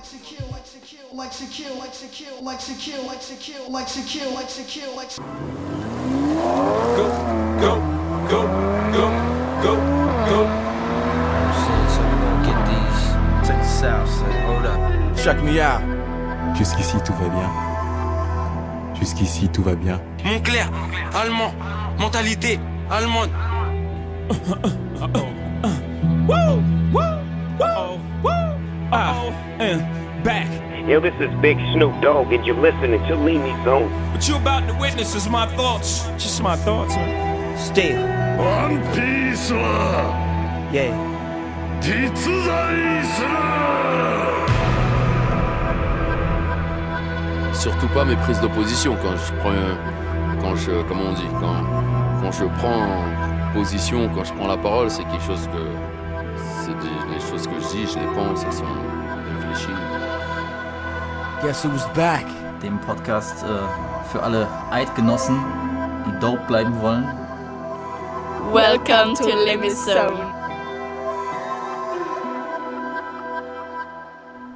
likes to kill, likes to kill, likes to kill, likes to kill, likes to kill, likes to kill, likes to kill, likes to kill, likes to Go, go, go, go, go, go. Shit, so we gonna get these. Check this out, son. Hold up. Check me out. Jusqu'ici tout va bien. Jusqu'ici tout va bien. Montclair, allemand, mentalité allemande. Yo, this is Big Snoop Dogg, and you're listening to Leave Me Zone. What you about to witness is my thoughts. Just my thoughts, man. Still. One Piece は Yeah. 実在する surtout pas mes prises d'opposition quand je prends un- quand je comment on dit quand quand je prends position quand je prends la parole c'est quelque chose que c'est des, les choses que je dis je les pense elles sont Réfléchies Guess who's back? dem Podcast äh, für alle Eidgenossen, die dope bleiben wollen. Welcome to Limit Zone.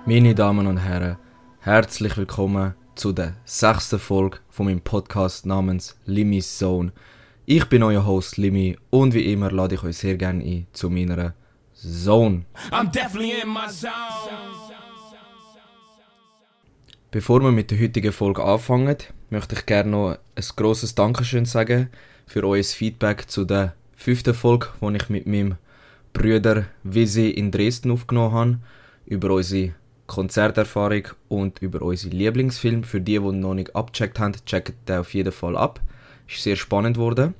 Meine Damen und Herren, herzlich willkommen zu der sechsten Folge von meinem Podcast namens Limmy's Zone. Ich bin euer Host Limmy und wie immer lade ich euch sehr gerne ein zu meiner Zone. I'm definitely in my zone. Bevor wir mit der heutigen Folge anfangen, möchte ich gerne noch ein grosses Dankeschön sagen für euer Feedback zu der fünften Folge, die ich mit meinem Brüder Visi in Dresden aufgenommen habe, über unsere Konzerterfahrung und über unsere Lieblingsfilm. Für die, die noch nicht abgecheckt haben, checkt den auf jeden Fall ab. Ist sehr spannend geworden.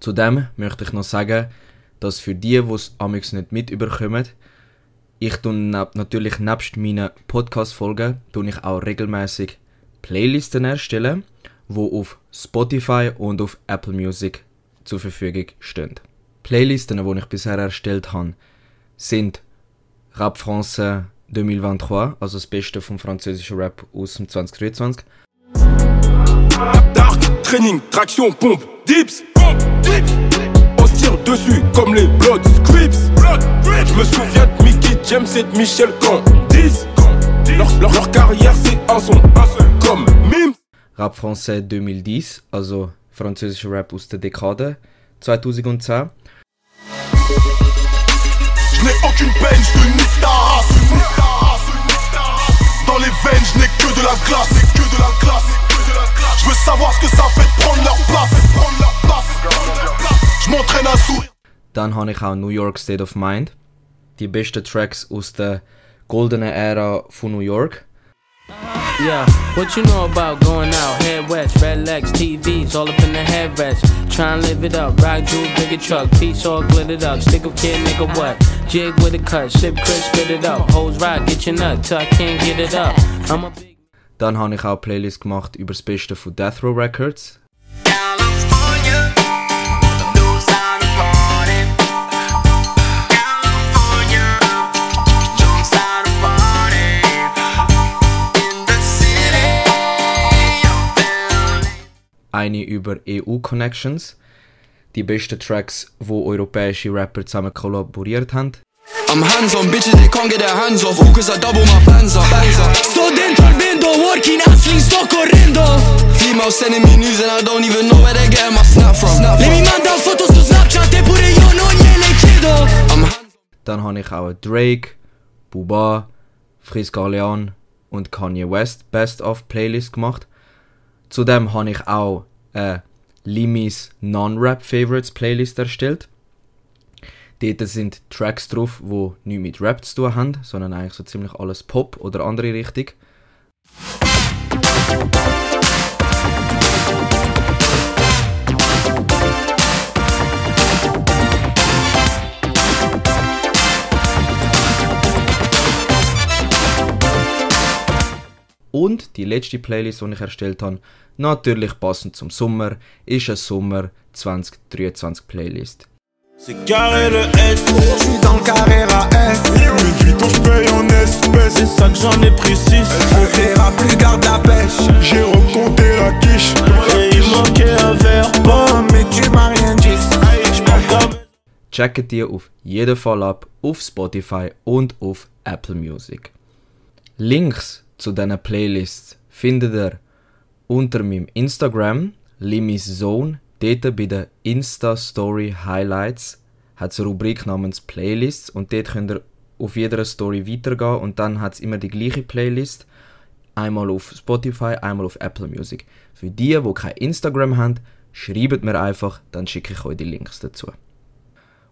Zudem möchte ich noch sagen, dass für die, die es amix nicht mitüberkommen, ich tue neb- natürlich nebst meinen Podcast-Folgen tue ich auch regelmäßig Playlisten erstellen, wo auf Spotify und auf Apple Music zur Verfügung stehen. Playlisten, die ich bisher erstellt habe, sind Rap Français 2023, also das Beste vom französischen Rap aus dem 2023. Dark, training, traction, pompe, dips, pompe, dips. On se tire dessus comme les Blood Scripts. Je me souviens de James et Michel Candice. Leur, leur, leur carrière c'est un son, comme Mime. Rap Français 2010, also französischer Rap aus der Dekade 2010. Je n'ai aucune peine, je te nique ta race. Dans les veines, je n'ai que de la glace que de la glace. Je veux savoir ce que ça fait de prendre leur place prendre leur place Je m'entraîne à sourire Dann habe ich auch New York State of Mind. Die besten Tracks aus der goldenen Ära von New York. Yeah, what you know about going out? Head west, red legs, TVs, all up in the headrest. Try and live it up, rock jewel, bigger truck, piece all glittered up. Stick up kid, make a what? Jig with a cut, sip crisp, spit it up. Hoes rock, get your nut till I can't get it up. I'm a big. Dann habe ich auch Playlist gemacht über das Beste von Death Row Records. Eine über EU-Connections. Die besten Tracks, wo europäische Rapper zusammen kollaboriert haben. I'm hands on bitches, they can't get their hands off. All cause I double my bands up. Sto dentro al vendo, working, hustling, sto correndo. Female sending me news and I don't even know where they're getting my snap from. Le mi manda foto su Snapchat e pure io non gliele chiedo. Dann habe ich auch Drake, Buba, Friska Leon und Kanye West Best of Playlist gemacht. Zudem habe ich auch eine Limis Non-Rap Favorites Playlist erstellt. Dort sind Tracks drauf, die nichts mit Rap zu tun haben, sondern eigentlich so ziemlich alles Pop oder andere Richtung. Und die letzte Playlist, die ich erstellt habe, natürlich passend zum Sommer, ist eine Sommer 2023 Playlist. C'est carré le S. Je suis dans le carré AS Louis Vuitton, je paye en espèces C'est ça que j'en ai pris 6. Elle verra plus garde la pêche J'ai recompté la quiche Et il manquait un verre mais tu m'as rien dit Checkt die auf jeden Fall ab auf Spotify und auf Apple Music. Links zu diesen Playlists findet ihr unter meinem Instagram, Limis Zone, dort bei den Insta-Story Highlights, hat es eine Rubrik namens Playlists und dort könnt ihr auf jeder Story weitergehen und dann hat es immer die gleiche Playlist. Einmal auf Spotify, einmal auf Apple Music. Für die, die kein Instagram haben, schreibt mir einfach, dann schicke ich euch die Links dazu.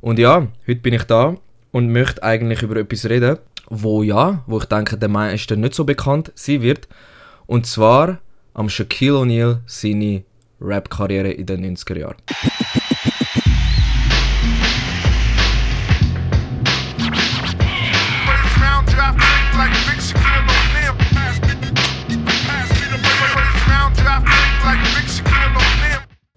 Und ja, heute bin ich da und möchte eigentlich über etwas reden, wo ja, wo ich denke, der meisten nicht so bekannt sein wird. Und zwar am Shaquille O'Neal seine Rap-Karriere in den 90er Jahren.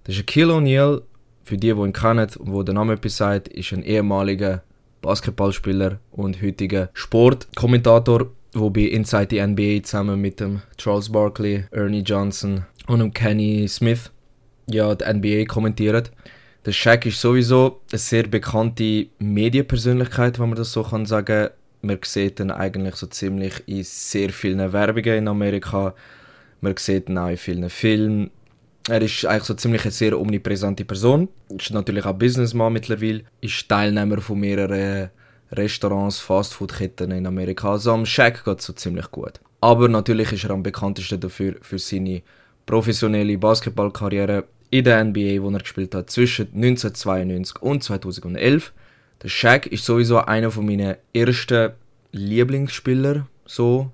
Der Shaquille O'Neal, für die, die ihn kennen und wo der Name etwas sagt, ist ein ehemaliger Basketballspieler und heutiger Sportkommentator, der bei Inside the NBA zusammen mit dem Charles Barkley, Ernie Johnson und dem Kenny Smith ja die NBA kommentiert. Der Shaq ist sowieso eine sehr bekannte Medienpersönlichkeit, wenn man das so kann sagen. Man sieht ihn eigentlich so ziemlich in sehr vielen Werbungen in Amerika. Man sieht ihn auch in vielen Filmen. Er ist eigentlich so ziemlich eine sehr omnipräsente Person. Ist natürlich auch Businessman mittlerweile. Ist Teilnehmer von mehreren Restaurants, Fastfood-Ketten in Amerika. Also am Shaq geht es so ziemlich gut. Aber natürlich ist er am bekanntesten dafür für seine professionelle Basketballkarriere in der NBA, wo er gespielt hat zwischen 1992 und 2011. Der Shaq ist sowieso einer von meinen ersten Lieblingsspieler so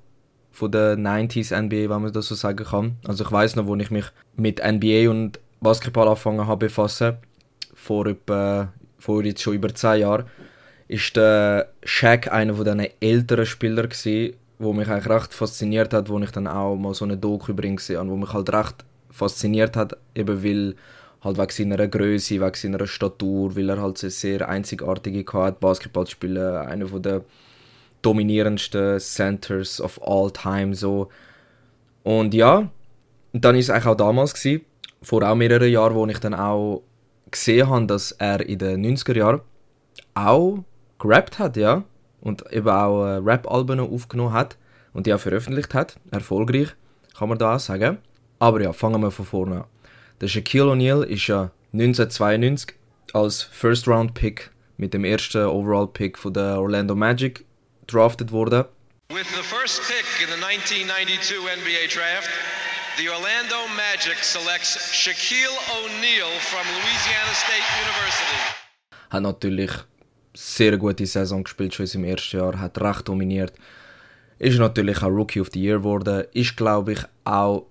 von der 90s NBA, wenn man das so sagen kann. Also ich weiß noch, wo ich mich mit NBA und Basketball angefangen habe befassen, vor etwa, vor jetzt schon über 10 Jahren, ist der Shaq einer von älteren Spieler gewesen, wo mich eigentlich recht fasziniert hat, wo ich dann auch mal so eine Doku übrigens gesehen habe, wo mich halt recht fasziniert hat, eben weil halt wegen seiner Größe, wegen seiner Statur, weil er halt eine sehr einzigartige hat, Basketball spielen, einer von der dominierendsten Centers of all time so. Und ja, dann ist es eigentlich auch damals gewesen, vor auch mehreren Jahren, wo ich dann auch gesehen habe, dass er in den 90er Jahren auch gerappt hat, ja, und eben auch äh, Rap-Alben aufgenommen hat und die auch veröffentlicht hat, erfolgreich, kann man da auch sagen. Aber ja, fangen wir von vorne an. Der Shaquille O'Neal ist ja 1992 als First-Round-Pick mit dem ersten Overall-Pick von der Orlando Magic drafted worden. With the first pick in the 1992 NBA draft, the Orlando Magic selects Shaquille O'Neal from Louisiana State University. Hat natürlich sehr gute Saison gespielt, schon in seinem ersten Jahr, hat recht dominiert. Ist natürlich auch Rookie of the Year geworden. Ist, glaube ich, auch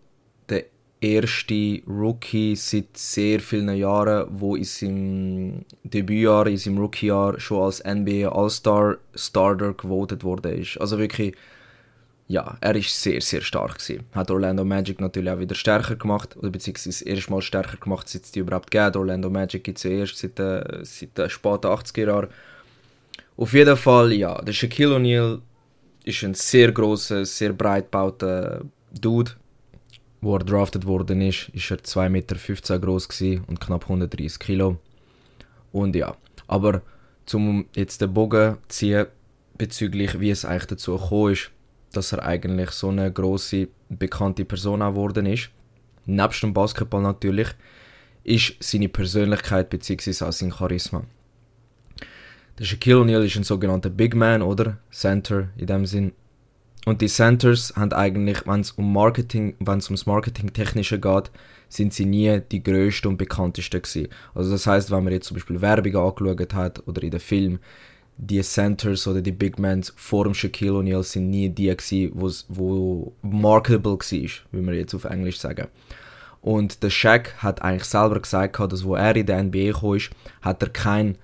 erste Rookie seit sehr vielen Jahren, wo in seinem Debütjahr, in seinem Rookiejahr schon als NBA All-Star Starter gewotet worden ist. Also wirklich, ja, er ist sehr, sehr stark gewesen. Hat Orlando Magic natürlich auch wieder stärker gemacht, oder beziehungsweise das erste Mal stärker gemacht, seit es die überhaupt gibt. Orlando Magic gibt es ja erst seit, äh, seit den späten 80er Jahren. Auf jeden Fall, ja, der Shaquille O'Neal ist ein sehr großer, sehr breit gebauter Dude. Wo er drafted worden ist, ist er 2,15 Meter groß und knapp 130 Kilo. Und ja, aber zum jetzt den Bogen ziehen bezüglich wie es eigentlich dazu gekommen ist, dass er eigentlich so eine große bekannte Person geworden ist. Nebst dem Basketball natürlich, ist seine Persönlichkeit bzw. auch sein Charisma. Der Shaquille O'Neal ist ein sogenannter Big Man, oder? Center in dem Sinn. Und die Centers haben eigentlich, wenn es um Marketing, wenn es ums Marketing-Technische geht, sind sie nie die größten und bekanntesten gewesen. Also das heißt, wenn man jetzt zum Beispiel Werbung angeschaut hat oder in den Film, die Centers oder die Big Men vor dem Shaquille O'Neal sind nie die gewesen, wo's, wo marketable war, wie wir jetzt auf Englisch sagen. Und der Shaq hat eigentlich selber gesagt, dass wo er in der NBA kam, hat er kein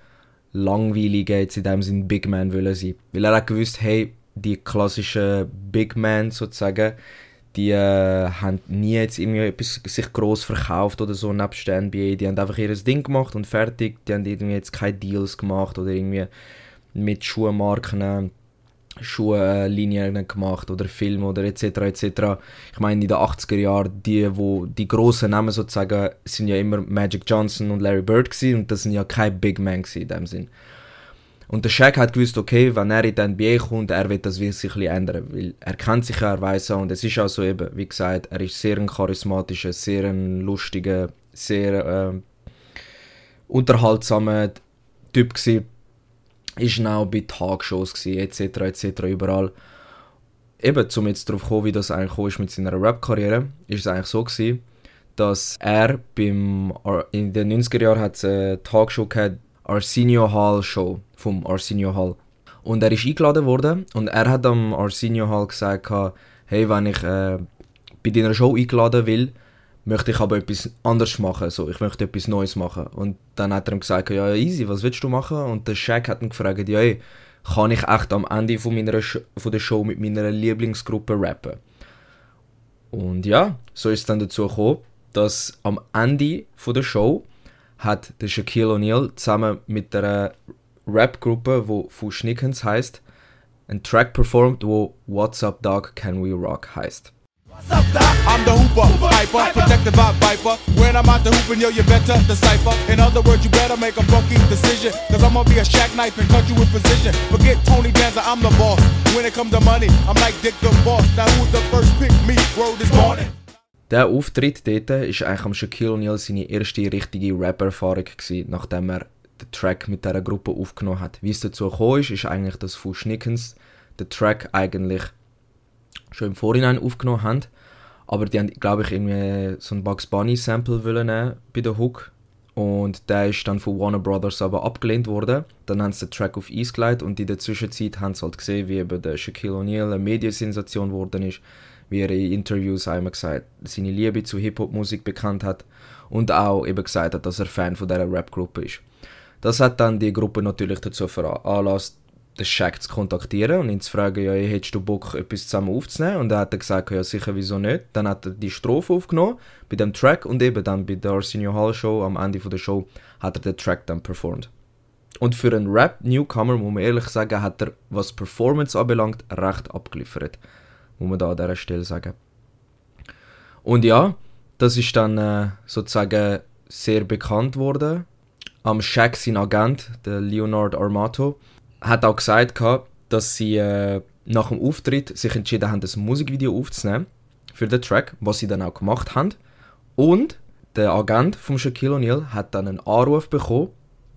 langweiliger jetzt in dem Sinn Big Man wollen sein. Weil er hat gewusst, hey, die klassischen Big Men sozusagen, die äh, haben nie jetzt irgendwie etwas sich groß verkauft oder so nebst der NBA. Die haben einfach ihr Ding gemacht und fertig. Die haben irgendwie jetzt keine Deals gemacht oder irgendwie mit Schuhmarken Schuhlinien gemacht oder Filme oder etc. etc. Ich meine, in den 80er Jahren, die, wo die grossen Namen sozusagen, sind ja immer Magic Johnson und Larry Bird gewesen, und das sind ja keine Big Men in dem Sinn. Und der Shaq hat gewusst, okay, wenn er in die NBA kommt, er wird das sich ein bisschen ändern, weil er kennt sich ja, er weiß ja, und es ist auch so eben, wie gesagt, er ist sehr ein charismatischer, sehr ein lustiger, sehr äh, unterhaltsamer Typ gewesen. Ist dann auch bei Talkshows gewesen, etc., etc., überall. Eben, um jetzt darauf zu kommen, wie das eigentlich ist mit seiner Rap-Karriere, ist es eigentlich so gewesen, dass er beim, in den 90er Jahren hat eine Talkshow gehabt, Arsenio Hall Show vom Arsenio Hall. Und er ist eingeladen worden und er hat am Arsenio Hall gesagt, hey, wenn ich äh, bei deiner Show eingeladen will, möchte ich aber etwas anderes machen, so, ich möchte etwas Neues machen. Und dann hat er ihm gesagt, ja, easy, was willst du machen? Und der Shaq hat ihn gefragt, ja, hey, kann ich echt am Ende von, meiner Sh von der Show mit meiner Lieblingsgruppe rappen? Und ja, so ist es dann dazu gekommen, dass am Ende von der Show hat der Shaquille O'Neal zusammen mit der Rap-Gruppe, wo Fush Nickens heißt, einen Track performt, wo What's Up Dog Can We Rock heißt. What's up, Doc? I'm the hooper, hyper, protected by Viper. When I'm out the hooping, yo, you better decipher. In other words, you better make a funky decision. Cause I'm gonna be a shack knife and cut you with precision. Forget Tony Danza, I'm the boss. When it comes to money, I'm like Dick the Boss. Now who's the first pick me? Word this morning. Der Auftritt dort war eigentlich am Shaquille O'Neal seine erste richtige Rap-Erfahrung, nachdem er den Track mit dieser Gruppe aufgenommen hat. Wie es dazu gekommen ist, ist eigentlich, dass Fush Nickens den Track eigentlich schon im Vorhinein aufgenommen haben. Aber die haben, glaube ich, irgendwie so ein Bugs Bunny Sample wollen nehmen bei der Hook. Und der ist dann von Warner Brothers aber abgelehnt worden. Dann haben sie den Track auf Eis gelegt und in der Zwischenzeit haben sie halt gesehen, wie eben der Shaquille O'Neal eine Mediensensation geworden ist wie er in Interviews einmal gesagt seine Liebe zu Hip-Hop-Musik bekannt hat und auch eben gesagt hat, dass er Fan von dieser Rap-Gruppe ist. Das hat dann die Gruppe natürlich dazu veranlasst, den Shaq zu kontaktieren und ihn zu fragen, ja, hättest du Bock, etwas zusammen aufzunehmen? Und er hat gesagt, ja, sicher, wieso nicht? Dann hat er die Strophe aufgenommen bei dem Track und eben dann bei der Arsenio Hall Show, am Ende der Show, hat er den Track dann performt. Und für einen Rap-Newcomer, muss man ehrlich sagen, hat er, was Performance anbelangt, recht abgeliefert muss man da an dieser Stelle sagen. Und ja, das ist dann äh, sozusagen sehr bekannt worden. Am Shaq, sein Agent, der Leonard Armato, hat auch gesagt, dass sie äh, nach dem Auftritt sich entschieden haben, ein Musikvideo aufzunehmen für den Track, was sie dann auch gemacht haben. Und der Agent von Shaquille O'Neal hat dann einen Anruf bekommen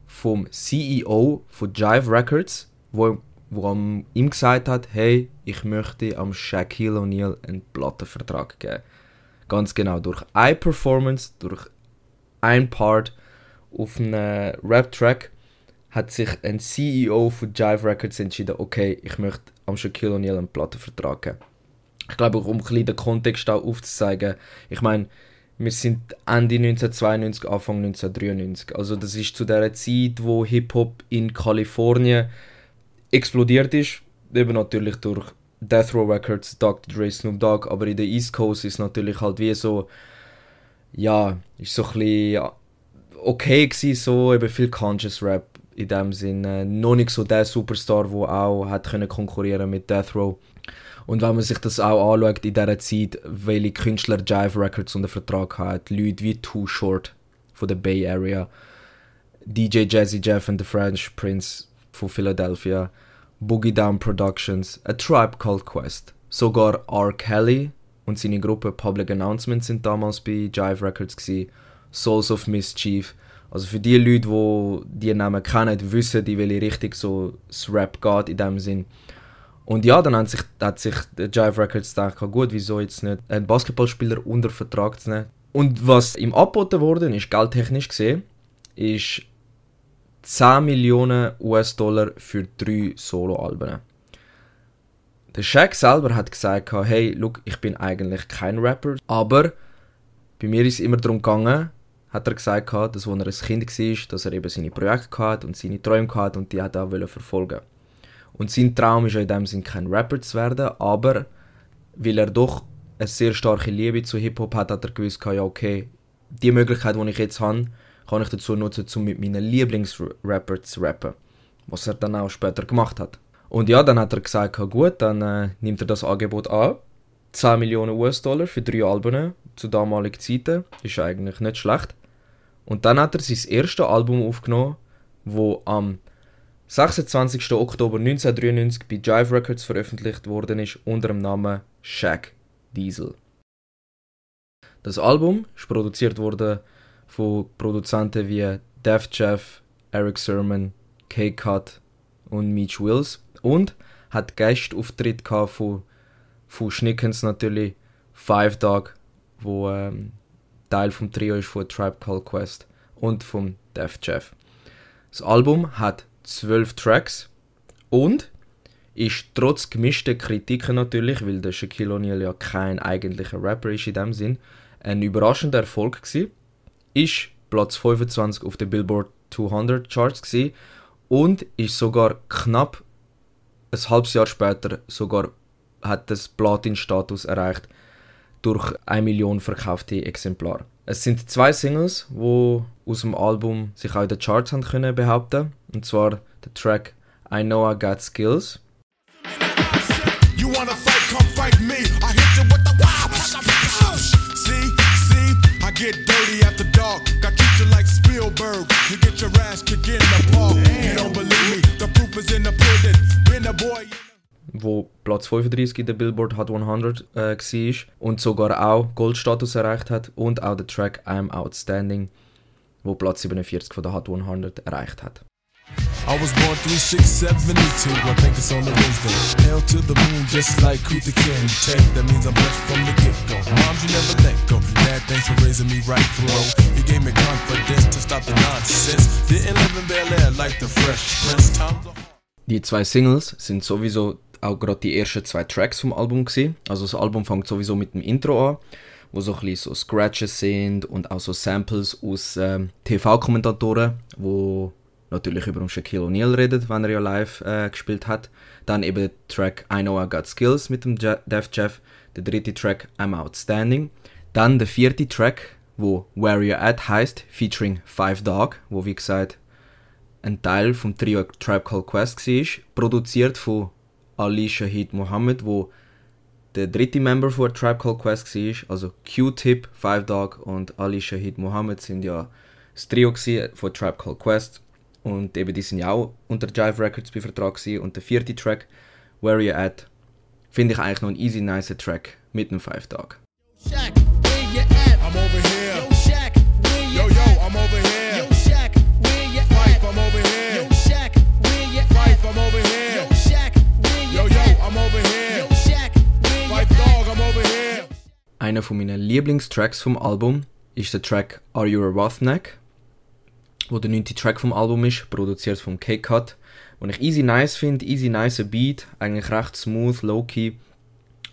vom CEO von Jive Records, wo wo ihm gesagt hat, hey, ich möchte am Shaquille O'Neal einen Plattenvertrag geben. Ganz genau, durch eine Performance, durch ein Part auf einem Rap-Track hat sich ein CEO von Jive Records entschieden, okay, ich möchte am Shaquille O'Neal einen Plattenvertrag geben. Ich glaube, um ein bisschen den Kontext auch aufzuzeigen, ich meine, wir sind Ende 1992, Anfang 1993. Also das ist zu der Zeit, wo Hip-Hop in Kalifornien explodiert ist. Eben natürlich durch Death Row Records, Dr. Dre, Snoop Dogg, aber in der East Coast ist natürlich halt wie so, ja, ist so ein bisschen okay gewesen, so eben viel Conscious Rap in dem Sinne. Noch nicht so der Superstar, der auch hat können konkurrieren mit Death Row. Und wenn man sich das auch anschaut in dieser Zeit, welche Künstler Jive Records unter Vertrag hat, Leute wie Too Short von der Bay Area, DJ Jazzy Jeff and the French Prince von Philadelphia, Boogie Down Productions, A Tribe Called Quest. Sogar R. Kelly und seine Gruppe Public Announcements sind damals bei Jive Records gewesen. Souls of Mischief. Also für die Leute, die die Namen kennen, wissen, in welche Richtung so das Rap geht in dem Sinn. Und ja, dann hat sich, hat sich Jive Records gedacht, gut, wieso jetzt nicht einen Basketballspieler unter Vertrag zu nehmen. Und was ihm angeboten worden ist, geldtechnisch gesehen, ist 10 Millionen US-Dollar für drei Soloalben. Der Shaq selber hat gesagt, hey, look, ich bin eigentlich kein Rapper, aber bei mir ist es immer darum gegangen, hat er gesagt, dass als er ein Kind war, dass er eben seine Projekte hatte und seine Träume hatte und die hat er auch verfolgen Und sein Traum ist in dem Sinne kein Rapper zu werden, aber weil er doch eine sehr starke Liebe zu Hip-Hop hat, hat er gewusst, ja okay, die Möglichkeit, die ich jetzt habe, kann ich dazu nutzen, um mit meinen Lieblingsrapper zu rappen. Was er dann auch später gemacht hat. Und ja, dann hat er gesagt, gut, dann äh, nimmt er das Angebot an. 10 Millionen US-Dollar für drei Alben zu damaligen Zeiten. Ist eigentlich nicht schlecht. Und dann hat er sein erstes Album aufgenommen, wo am 26. Oktober 1993 bei Jive Records veröffentlicht worden ist unter dem Namen Shaq Diesel. Das Album ist produziert worden von Produzenten wie Def Jeff, Eric Sermon, K-Cut und Meech Wills und hat Gastauftritt von, von Schnickens natürlich, Five Dog, wo ähm, Teil vom Trio ist von Tribe Called Quest und vom Def Jeff. Das Album hat zwölf Tracks und ist trotz gemischter Kritiken natürlich, weil der Shaquille O'Neal ja kein eigentlicher Rapper ist in dem Sinn, ein überraschender Erfolg gewesen. Ist Platz 25 auf der Billboard 200 Charts gewesen und ist sogar knapp ein halbes Jahr später sogar hat das Platin-Status erreicht durch 1 Million verkaufte Exemplare. Es sind zwei Singles, die aus dem Album sich auch in den Charts haben können behaupten. Und zwar der Track I Know I Got Skills. You wanna fight, come fight me. Get dirty after dark. Got treat you like Spielberg. You get your ass kicked in the park. You don't believe me? The proof is in the pudding. Been a boy. wo Platz 35 in der Billboard Hot 100 äh, war und sogar auch Goldstatus erreicht hat und auch der Track I'm Outstanding, wo Platz 47 von der Hot 100 erreicht hat. I was born 3672, I think it's on the Wednesday. Hell to the moon, just like Kuta King. Tech, that means I'm blessed from the get go. Moms, you never let go. Dad, thanks for raising me right, bro. You gave me confidence to stop the nonsense. Didn't live in Bel Air like the Fresh Prince. Die zwei Singles sind sowieso auch gerade die ersten zwei Tracks vom Album gewesen. Also das Album fängt sowieso mit dem Intro an, wo so ein bisschen so Scratches sind und auch so Samples aus ähm, TV-Kommentatoren, wo natürlich über Shaquille O'Neal redet, wenn er ja live äh, gespielt hat. Dann eben der Track I Know I Got Skills mit dem Je Def Jeff. Der dritte Track I'm Outstanding. Dann der vierte Track, wo Where You At heißt, featuring Five Dog, wo wie gesagt ein Teil vom Trio Tribe Called Quest war, produziert von Ali Shahid Mohammed, wo der dritte Member von Tribe Called Quest war. Also Q-Tip, Five Dog und Ali Shahid Mohammed sind ja das Trio von Tribe Called Quest. Und eben die sind ja auch unter Jive Records bei Vertrag gewesen. Und der vierte Track, Where You At, finde ich eigentlich noch ein easy nice Track mit einem Five Dog. I'm over here. Yo, Shaq, where you Yo, yo, I'm over here. Yo, Shaq, where you Fife, I'm over here. Yo, Shaq, where you Fife, I'm over here. Yo, Shaq, where you Yo, yo, I'm over here. Yo, Shaq, where Fife Dog, I'm over here. Einer von meinen Lieblingstracks vom Album ist der Track Are You a Roughneck, wo der neunte Track vom Album ist, produziert vom K-Cut, den ich easy nice finde, easy nice Beat, eigentlich recht smooth, low-key,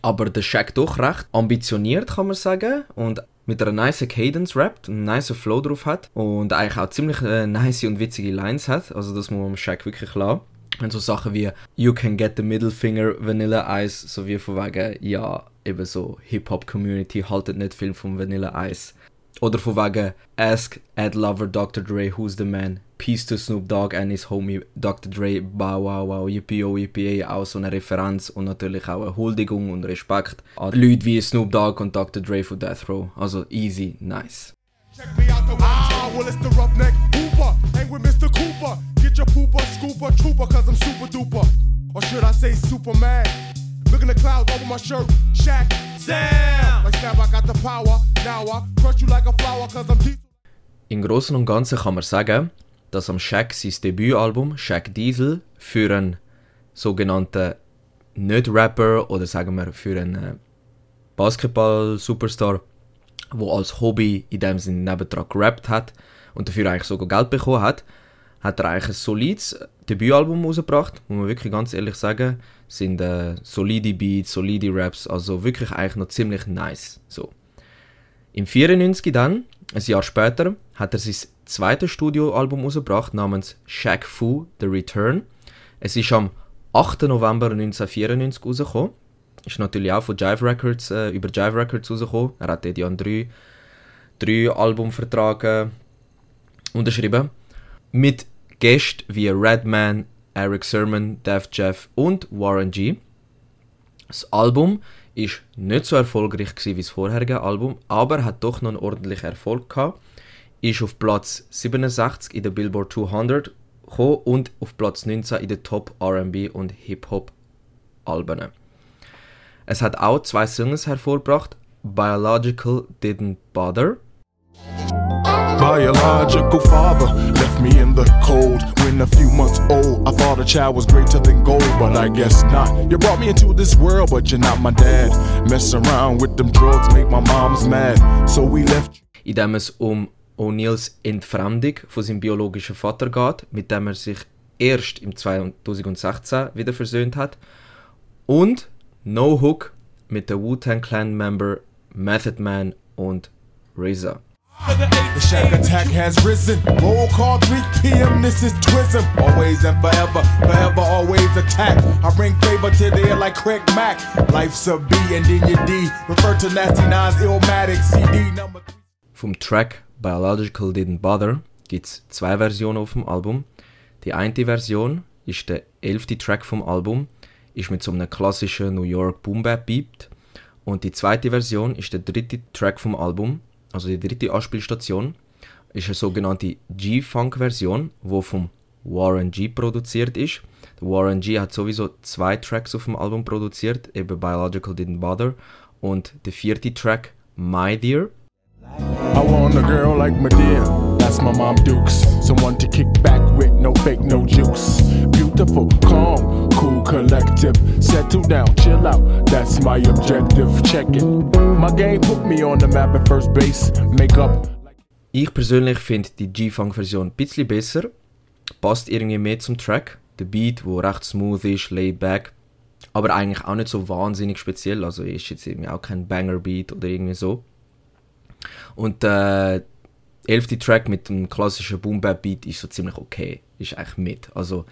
aber der Shaq doch recht ambitioniert, kann man sagen, und mit einer nice Cadence rappt, einen nice Flow drauf hat und eigentlich auch ziemlich äh, nice und witzige Lines hat, also das muss man Shaq wirklich lassen. Und so Sachen wie You can get the middle finger, Vanilla Ice, so wie von wegen, ja, eben so Hip-Hop-Community haltet nicht viel vom Vanilla Ice. Oder von Ask Ed Lover Dr. Dre Who's the Man. Peace to Snoop Dogg and his homie Dr. Dre. Bow wow wow, oh yippee Auch so eine Referenz und natürlich auch eine Huldigung und Respekt an Leute wie Snoop Dogg und Dr. Dre von Death Row. Also easy, nice. Check me out the Ah, well, it's the roughneck Hooper. Hang with Mr. Cooper. Get your pooper, scooper, trooper, cause I'm super duper. Or should I say Superman? Look in the clouds over my shirt. Shaq, Sam. Like Snap, I got the power. Now I crush you like a flower, cause I'm diesel. Im Großen und Ganzen kann man sagen, dass am Shaq sein Debütalbum Shaq Diesel für einen sogenannten Nicht-Rapper oder sagen wir für einen äh, Basketball-Superstar, wo als Hobby in dem Sinne nebendran gerappt hat und dafür eigentlich sogar Geld bekommen hat, hat er eigentlich ein solides Debütalbum rausgebracht, muss man wirklich ganz ehrlich sagen. Sind äh, solide Beats, solide Raps, also wirklich eigentlich noch ziemlich nice. So. Im 94 dann, ein Jahr später, hat er sein zweites Studioalbum rausgebracht namens Shaq Fu The Return. Es ist am 8. November 1994 rausgekommen. Ist natürlich auch von Jive Records, äh, über Jive Records rausgekommen. Er hat dort ja einen drei, drei Albumvertrag äh, unterschrieben. Mit Gästen wie Redman, Eric Sermon, Def Jeff und Warren G. Das Album ist nicht so erfolgreich wie das vorherige Album, aber hat doch noch einen ordentlichen Erfolg gehabt. Ist auf Platz 67 in der Billboard 200 gekommen und auf Platz 19 in den Top R&B und Hip-Hop Alben. Es hat auch zwei Singles hervorgebracht. Biological Didn't Bother. Biological father left me in the cold when a few months old. I thought a child was greater than gold, but I guess not. You brought me into this world, but you're not my dad. Mess around with them drugs, make my mom's mad. So we left. In dem es um O'Neills Entfremdung von seinem biologischen Vater geht, mit dem er sich erst im 2016 wieder versöhnt hat. Und No Hook mit der Wu-Tang Clan Member Method Man und RZA. The shack attack has risen. Roll call 3 p.m. This is Twism. Always and forever, forever always attack. I bring favor to the air like Craig Mack. Life's a B and then your D. Refer to Nasty Nines Illmatic CD number. Vom Track Biological Didn't Bother gibt es zwei Versionen auf dem Album. Die eine Version ist der elfte Track vom Album, ist mit so einem klassischen New York Boom Bap Beat. Und die zweite Version ist der dritte Track vom Album, also die dritte Anspielstation, ist eine sogenannte G-Funk-Version, wo vom Warren G produziert ist. Der Warren G hat sowieso zwei Tracks auf dem Album produziert, eben Biological Didn't Bother und der vierte Track My Dear. I want a girl like Medea. That's my mom Dukes. Someone to kick back with, no fake, no juice. Beautiful, calm, cool, collective. Settle down, chill out. That's my objective. Check it. My game put me on the map at first base. Make up. Ich persönlich finde die G-Funk-Version ein bisschen besser. Passt irgendwie mehr zum Track. Der Beat, wo recht smooth ist, laid back. Aber eigentlich auch nicht so wahnsinnig speziell. Also ist jetzt irgendwie auch kein Banger-Beat oder irgendwie so. Und der elfte Track mit dem klassischen Boom Bap Beat ist so ziemlich okay. Ist eigentlich mit. Also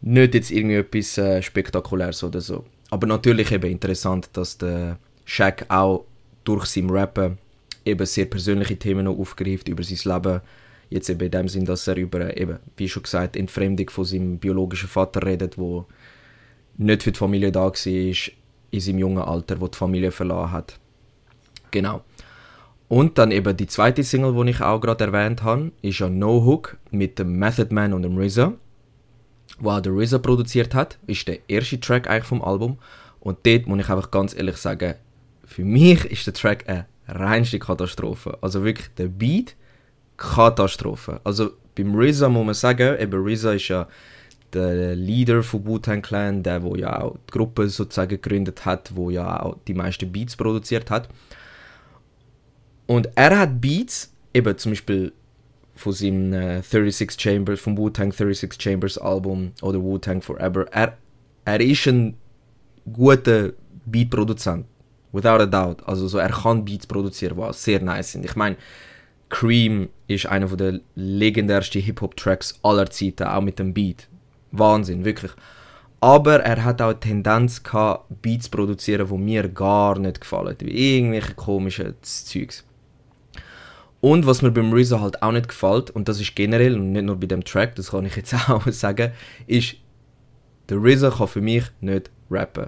nicht jetzt irgendwie etwas äh, Spektakuläres oder so. Aber natürlich eben interessant, dass der Shaq auch durch sein Rappen eben sehr persönliche Themen noch aufgreift über sein Leben. Jetzt eben in dem Sinn, dass er über, eben, wie schon gesagt, Entfremdung von seinem biologischen Vater redet, wo nicht für die Familie da war, in seinem jungen Alter, wo die Familie verloren hat. Genau. Und dann eben die zweite Single, die ich auch gerade erwähnt habe, ist ja No Hook mit dem Method Man und dem RZA, wo auch der RZA produziert hat, ist der erste Track eigentlich vom Album. Und dort muss ich einfach ganz ehrlich sagen, für mich ist der Track eine reinste Katastrophe. Also wirklich der Beat, Katastrophe. Also beim RZA muss man sagen, eben RZA ist ja der Leader von Wu-Tang Clan, der wo ja auch die Gruppe sozusagen gegründet hat, wo ja auch die meisten Beats produziert hat. Und er hat Beats, eben zum Beispiel von seinem äh, 36 Chambers, vom Wu-Tang 36 Chambers Album oder Wu-Tang Forever. Er, er ist ein guter Beatproduzent. Without a doubt. Also so, er kann Beats produzieren, was sehr nice sind. Ich meine, Cream ist einer der legendärsten Hip-Hop-Tracks aller Zeiten, auch mit dem Beat. Wahnsinn, wirklich. Aber er hat auch eine Tendenz gehabt, Beats zu produzieren, die mir gar nicht gefallen. Irgendwelche komischen Zeugs. Und was mir beim RZA halt auch nicht gefällt, und das ist generell und nicht nur bei dem Track, das kann ich jetzt auch sagen, ist, der RZA kann für mich nicht rappen.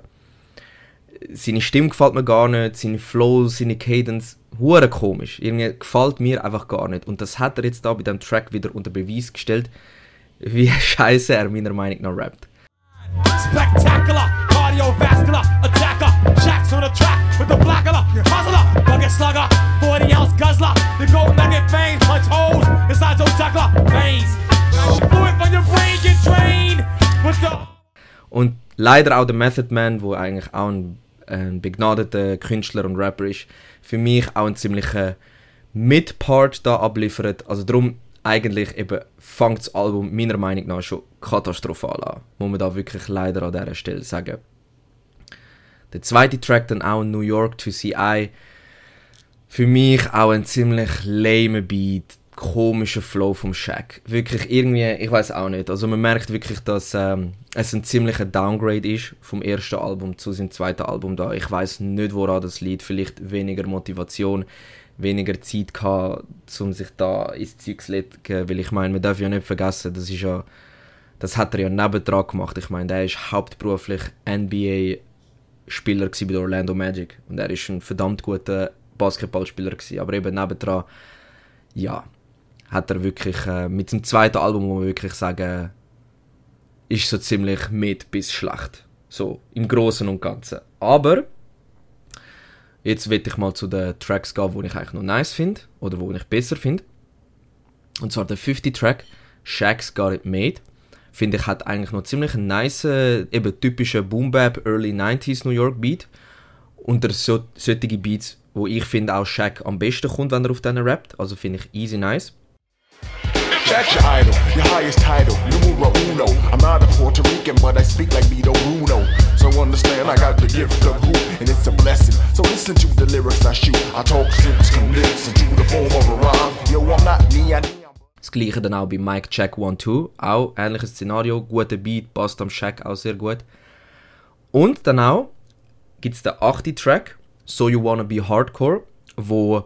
Seine Stimme gefällt mir gar nicht, seine Flows, seine Cadence, hure komisch. Irgendwie gefällt mir einfach gar nicht. Und das hat er jetzt da bei dem Track wieder unter Beweis gestellt, wie scheiße er meiner Meinung nach rappt. Spectacular, cardiovascular attacker. Shacks on the track with the blackula. Hustler, bucket slugger, 40 ounce guzzler. The gold nugget vein punch holes inside your juggler veins. Fluid from your brain get drained with the. Und leider auch der Method Man, wo eigentlich auch ein, ein begnadeter Künstler und Rapper ist, für mich auch ein ziemlicher Mid-Part da abliefert. Also darum eigentlich eben fängt das Album meiner Meinung nach schon katastrophal an. Muss man da wirklich leider an dieser Stelle sagen. Der zweite Track dann auch New York to CI. Für mich auch ein ziemlich lame Beat, komischer Flow vom Shaq. Wirklich irgendwie, ich weiß auch nicht. Also man merkt wirklich, dass ähm, es ein ziemlicher Downgrade ist vom ersten Album zu seinem zweiten Album da. Ich weiß nicht, woran das liegt. Vielleicht weniger Motivation, weniger Zeit gehabt, um sich da ins Zeug zu legen. Weil ich meine, man darf ja nicht vergessen, das ist ja, das hat er ja nebendran gemacht. Ich meine, der ist hauptberuflich NBA Spieler bei der Orlando Magic und er ist ein verdammt guter Basketballspieler gewesen. Aber eben nebendran, ja, hat er wirklich äh, mit dem zweiten Album, wo man wirklich sagen, ist so ziemlich mit bis schlecht. So im Großen und Ganzen. Aber jetzt will ich mal zu den Tracks gehen, die ich eigentlich noch nice finde oder wo ich besser finde. Und zwar der 50 Track Shaq's Got It Made. Finde ich hat eigentlich noch ziemlich einen nice, eben typischen Boom Bap Early 90s New York Beat. Unter so, solche Beats, wo ich finde auch Shaq am besten kommt, wenn er auf denen rappt. Also finde ich easy nice. Shaq's your idol, your highest title, numero uno. I'm not a Puerto Rican, but I speak like Vito Bruno. So understand, I got the gift of hoop, and it's a blessing. So listen to the lyrics I shoot. I talk sense, convince into the form of a rhyme. Yo, I'm not Nia Das gleiche dann auch bei Mike Check 1-2. Auch ähnliches Szenario, guter Beat, passt am Shaq auch sehr gut. Und dann auch gibt es den achten Track, So You Wanna Be Hardcore, wo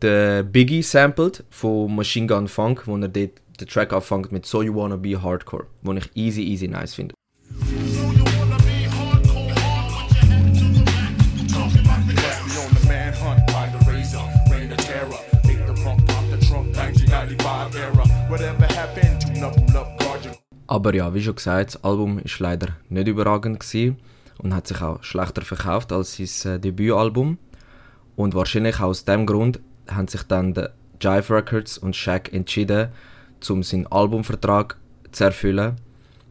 der Biggie sampled von Machine Gun Funk, wo er den Track anfängt mit So You Wanna Be Hardcore, wo ich easy, easy nice finde. Aber ja, wie schon gesagt, das Album ist leider nicht überragend gewesen und hat sich auch schlechter verkauft als sein äh, Debütalbum. Und wahrscheinlich aus dem Grund haben sich dann die Jive Records und Shaq entschieden, um seinen Albumvertrag zu erfüllen,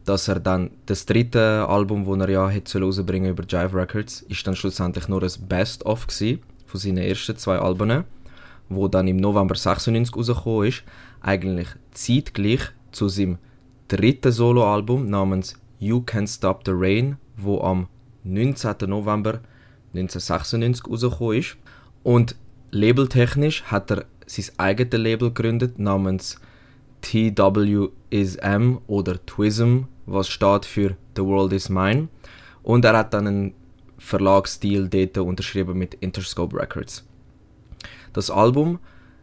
dass er dann das dritte Album, das er ja hätte rausbringen über Jive Records, ist dann schlussendlich nur ein Best-of von seinen ersten zwei Alben, wo dann im November 96 rausgekommen ist, eigentlich zeitgleich zu seinem dritten Soloalbum namens You Can't Stop the Rain, wo am 19. November 1996 rausgekommen ist. Und labeltechnisch hat er sein eigenes Label gegründet namens TWISM oder TWISM, was steht für The World Is Mine. Und er hat dann einen Verlagsdeal dort unterschrieben mit Interscope Records. Das Album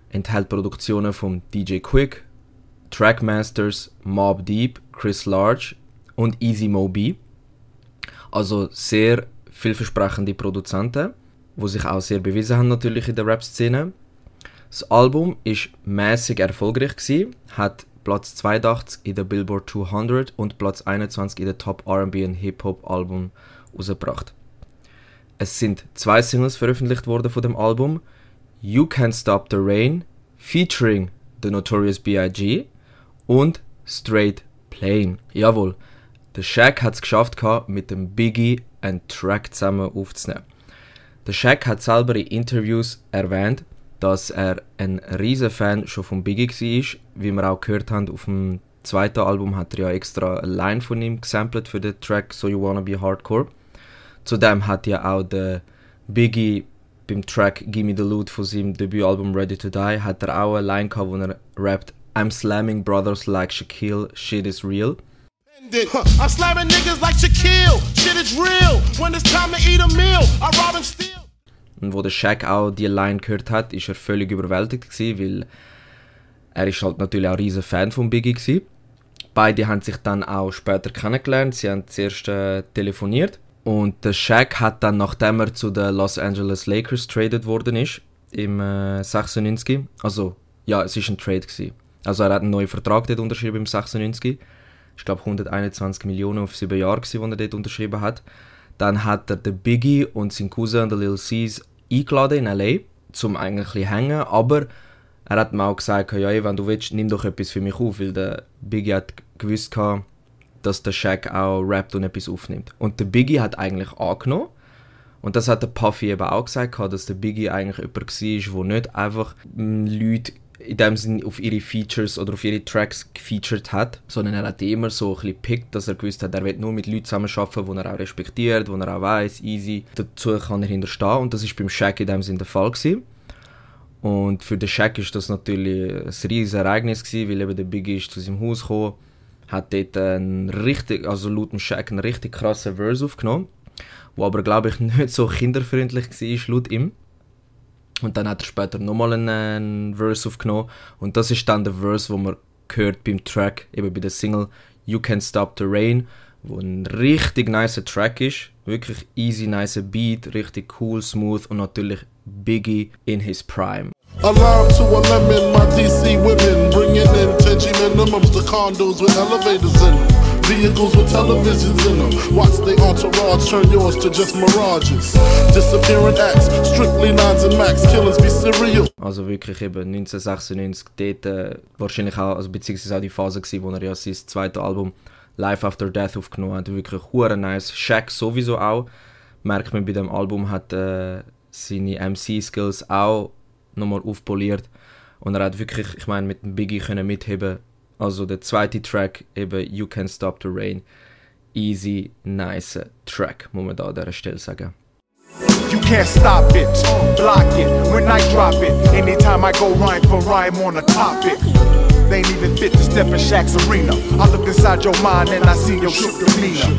enthält Produktionen von DJ Quick, Trackmasters, Mob Deep, Chris Large und Easy Mo. Also sehr vielversprechende Produzenten, wo sich auch sehr bewiesen haben natürlich in der Rap-Szene. Das Album ist mäßig erfolgreich gewesen, hat Platz 82 in der Billboard 200 und Platz 21 in der Top R&B und Hip Hop Album rausgebracht. Es sind zwei Singles veröffentlicht worden von dem Album. You Can't Stop the Rain featuring The Notorious B.I.G. und Straight Plain. Jawohl, der Shaq hat es geschafft mit dem Biggie einen Track zusammen aufzunehmen. Der Shaq hat selber in Interviews erwähnt, dass er ein riesen Fan schon von Biggie war. Wie wir auch gehört haben, auf dem zweiten Album hat er ja extra eine Line von ihm gesampelt für den Track So You Wanna Be Hardcore. Zudem hat ja auch der Biggie beim Track Gimme the Loot von seinem Debütalbum Ready to Die hat er auch eine Line gehabt, wo er rappt I'm slamming brothers like Shaquille, shit is real. Und wo der Shaq auch die Line gehört hat, ist er völlig überwältigt gewesen, weil er ist halt natürlich auch ein riesen Fan von Biggie gewesen. Beide haben sich dann auch später kennengelernt. Sie haben zuerst äh, telefoniert und der Shaq hat dann, nachdem er zu den Los Angeles Lakers traded worden ist, im äh, 96, also ja, es ist ein Trade gewesen. Also er hat einen neuen Vertrag dort unterschrieben im 96. Ich glaube 121 Millionen auf sieben Jahre die er dort unterschrieben hat. Dann hat er den Biggie und seinen Cousin, der Lil C's, eingeladen in L.A., zum eigentlich hängen, aber er hat mir auch gesagt, ja, ey, wenn du willst, nimm doch etwas für mich auf, weil der Biggie hat gewusst, dass der Shaq auch rappt und etwas aufnimmt. Und der Biggie hat eigentlich angenommen. Und das hat der Puffy eben auch gesagt, dass der Biggie eigentlich jemand war, der nicht einfach Leute in dem Sinne auf ihre Features oder auf ihre Tracks gefeatured hat, sondern er hat immer so ein bisschen pickt, dass er gewusst hat, er wird nur mit Leuten zusammenarbeiten, die er auch respektiert, die er auch weiß, easy. Dazu kann er hinterstehen und das ist beim Shaq in dem Sinne der Fall gewesen. Und für den Shaq ist das natürlich ein riesiges Ereignis gewesen, weil eben der Biggie ist zu seinem Haus gekommen, hat dort einen richtig, also laut dem Shaq einen richtig krassen Verse aufgenommen, wo aber glaube ich nicht so kinderfreundlich war laut ihm. Und dann hat er später nochmal einen, einen Verse aufgenommen. Und das ist dann der Verse, wo man hört beim Track, eben bei der Single You Can't Stop the Rain, wo ein richtig nicer Track ist. Wirklich easy, nice Beat, richtig cool, smooth und natürlich Biggie in his prime. Alarm to a lemon, my DC women bringing in 10 minimums to condos with elevators in. Vehicles with televisions in them. Watch the entourage turn yours to just mirages. Disappearing acts, strictly nines and max, killings be serial. Also wirklich eben 1996 dort äh, wahrscheinlich auch, also beziehungsweise auch die Phase gewesen, wo er ja sein zweites Album Life After Death aufgenommen hat. Wirklich hure nice. Shaq sowieso auch. Merkt man bei dem Album hat äh, seine MC-Skills auch nochmal aufpoliert. Und er hat wirklich, ich meine, mit dem Biggie können mitheben. Also der zweite Track, eben You Can Stop the Rain. Easy, nice Track, muss man da an dieser Stelle sagen. You can't stop it, block it when I drop it. Anytime I go rhyme for rhyme on a topic. They ain't even fit to step in Shaq's arena. I look inside your mind and I see your shook demeanor.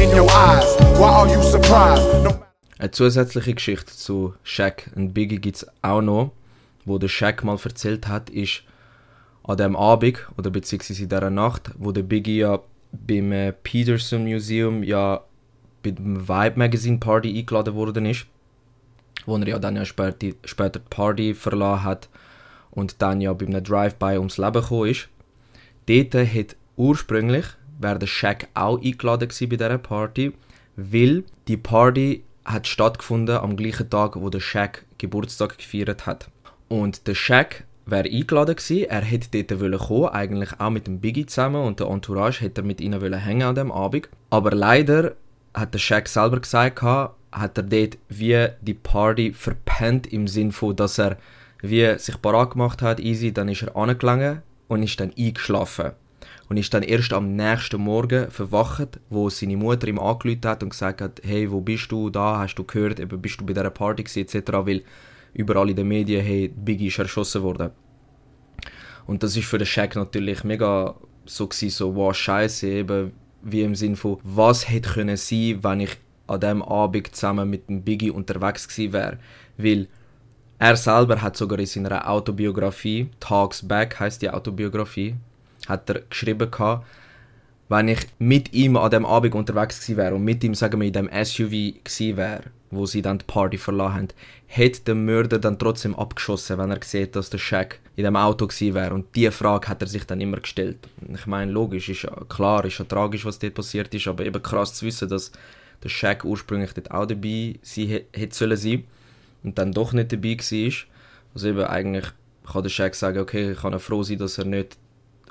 In your eyes, why are you surprised? No Eine zusätzliche Geschichte zu Shaq und Biggie gibt es auch noch, wo der Shaq mal erzählt hat, ist an dem Abend oder beziehungsweise in dieser Nacht, wo der Biggie ja beim äh, Peterson Museum ja bei dem Vibe Magazine Party eingeladen worden ist, wo er ja dann ja später, später die Party verlassen hat und dann ja bei einem Drive-By ums Leben gekommen ist. Dort hat ursprünglich wäre der Shaq auch eingeladen gewesen bei dieser Party, weil die Party hat stattgefunden am gleichen Tag, wo der Shaq Geburtstag gefeiert hat. Und der Shaq wäre eingeladen gewesen, er hätte dort wollen kommen, eigentlich auch mit dem Biggie zusammen und der Entourage hätte er mit ihnen wollen hängen an dem Abend. Aber leider hat der Shaq selber gesagt, hat er dort wie die Party verpennt im Sinn von, dass er wie sich parat gemacht hat, easy, dann ist er angelangt und ist dann eingeschlafen. Und ist dann erst am nächsten Morgen verwacht, wo seine Mutter ihm angerufen hat und gesagt hat, hey, wo bist du da, hast du gehört, eben bist du bei dieser Party gewesen, etc., weil überall in den Medien, hey, Biggie ist erschossen worden. Und das ist für den Shaq natürlich mega so gewesen, so, wow, scheiße, eben, wie im Sinn von, was hätte können sein, wenn ich an dem Abend zusammen mit dem Biggie unterwegs gewesen wäre. Weil er selber hat sogar in seiner Autobiografie, Talks Back heißt die Autobiografie, hat er geschrieben gehabt, wenn ich mit ihm an dem Abend unterwegs gewesen wäre und mit ihm, sagen wir, in dem SUV gewesen wäre, wo sie dann die Party verlassen haben, hätte der Mörder dann trotzdem abgeschossen, wenn er sieht, dass der Shaq in dem Auto gewesen wäre. Und diese Frage hat er sich dann immer gestellt. Ich meine, logisch, ist ja klar, ist ja tragisch, was dort passiert ist, aber eben krass zu wissen, dass der Shaq ursprünglich dort auch dabei sein hätte sollen sein und dann doch nicht dabei war. Also eben eigentlich kann der Shaq sagen, okay, ich kann froh sein, dass er nicht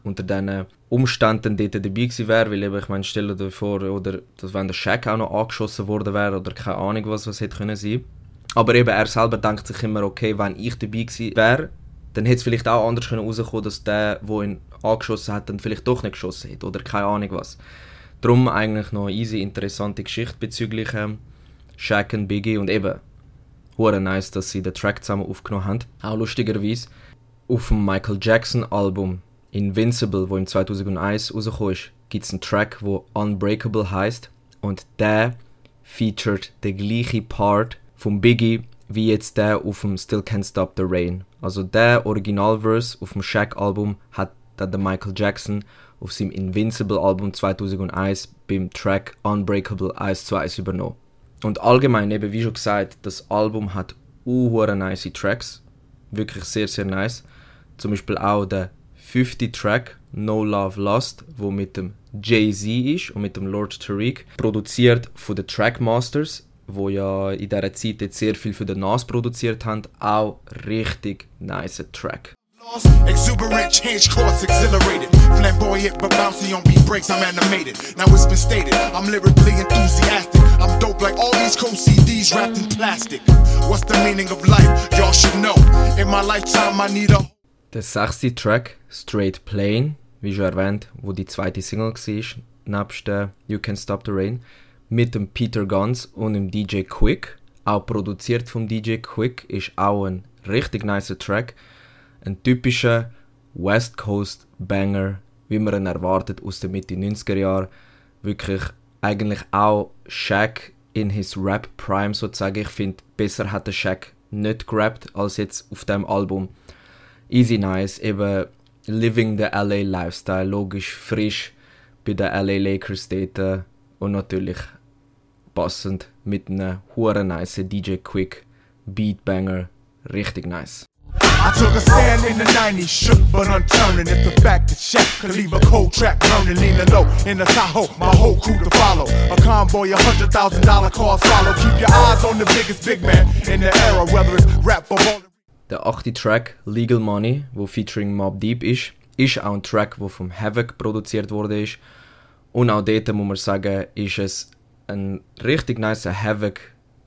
unter diesen Umständen dort dabei gewesen wäre, weil eben, ich meine, stell dir vor, oder, dass wenn der Shaq auch noch angeschossen worden wäre oder keine Ahnung was, was hätte können sein. Aber eben, er selber denkt sich immer, okay, wenn ich dabei gewesen wäre, dann hätte es vielleicht auch anders können rauskommen, dass der, der ihn angeschossen hat, dann vielleicht doch nicht geschossen hat oder keine Ahnung was. Darum eigentlich noch eine easy, interessante Geschichte bezüglich ähm, Shaq und Biggie und eben, hure nice, dass sie den Track zusammen aufgenommen haben. Auch lustigerweise, auf dem Michael Jackson Album Invincible, wo im 2001 rausgekommen ist, gibt es einen Track, wo Unbreakable heißt und der featured den gleichen Part vom Biggie wie jetzt der auf dem Still Can't Stop the Rain. Also der Originalverse auf dem Shaq-Album hat dann der Michael Jackson auf seinem Invincible-Album 2001 beim Track Unbreakable 1 zu 1 übernommen. Und allgemein, eben wie schon gesagt, das Album hat uhuere nice Tracks. Wirklich sehr, sehr nice. Zum Beispiel auch der 50 Track No Love Lost, wo mit dem Jay-Z ist und mit dem Lord Tariq, produziert von den Trackmasters, wo ja in dieser Zeit jetzt sehr viel für den Nas produziert haben, auch richtig nice Track. Exuberant, change course, exhilarated. Flamboyant, but bouncy on beat breaks, I'm animated. Now it's been stated, I'm lyrically enthusiastic. I'm dope like all these cool CDs wrapped in plastic. What's the meaning of life? Y'all should know. In my lifetime, I need a Der sechste Track, Straight Plane, wie schon erwähnt, wo die zweite Single war, nebst der You Can Stop the Rain, mit dem Peter Guns und dem DJ Quick. Auch produziert vom DJ Quick ist auch ein richtig nicer Track. Ein typischer West Coast Banger, wie man ihn erwartet aus der Mitte 90er Jahre. Wirklich eigentlich auch Shaq in his Rap Prime sozusagen. Ich finde, besser hat der Shaq nicht gerappt als jetzt auf dem Album easy nice, eben living the LA Lifestyle, logisch frisch bei den LA Lakers dort äh, und natürlich passend mit einem huren nice DJ Quick Beatbanger. Richtig nice. I took a stand in the 90s, shook but unturning. If the fact that Shaq could leave a cold track burning, leaning low in the Tahoe, my whole crew to follow. A convoy, a hundred thousand dollar cars follow. Keep your eyes on the biggest big man in the era, whether it's rap or ball. Der achte Track, Legal Money, wo featuring Mob Deep ist, ist auch ein Track, wo vom Havoc produziert wurde ist. Und auch dort muss man sagen, ist es ein richtig nicer Havoc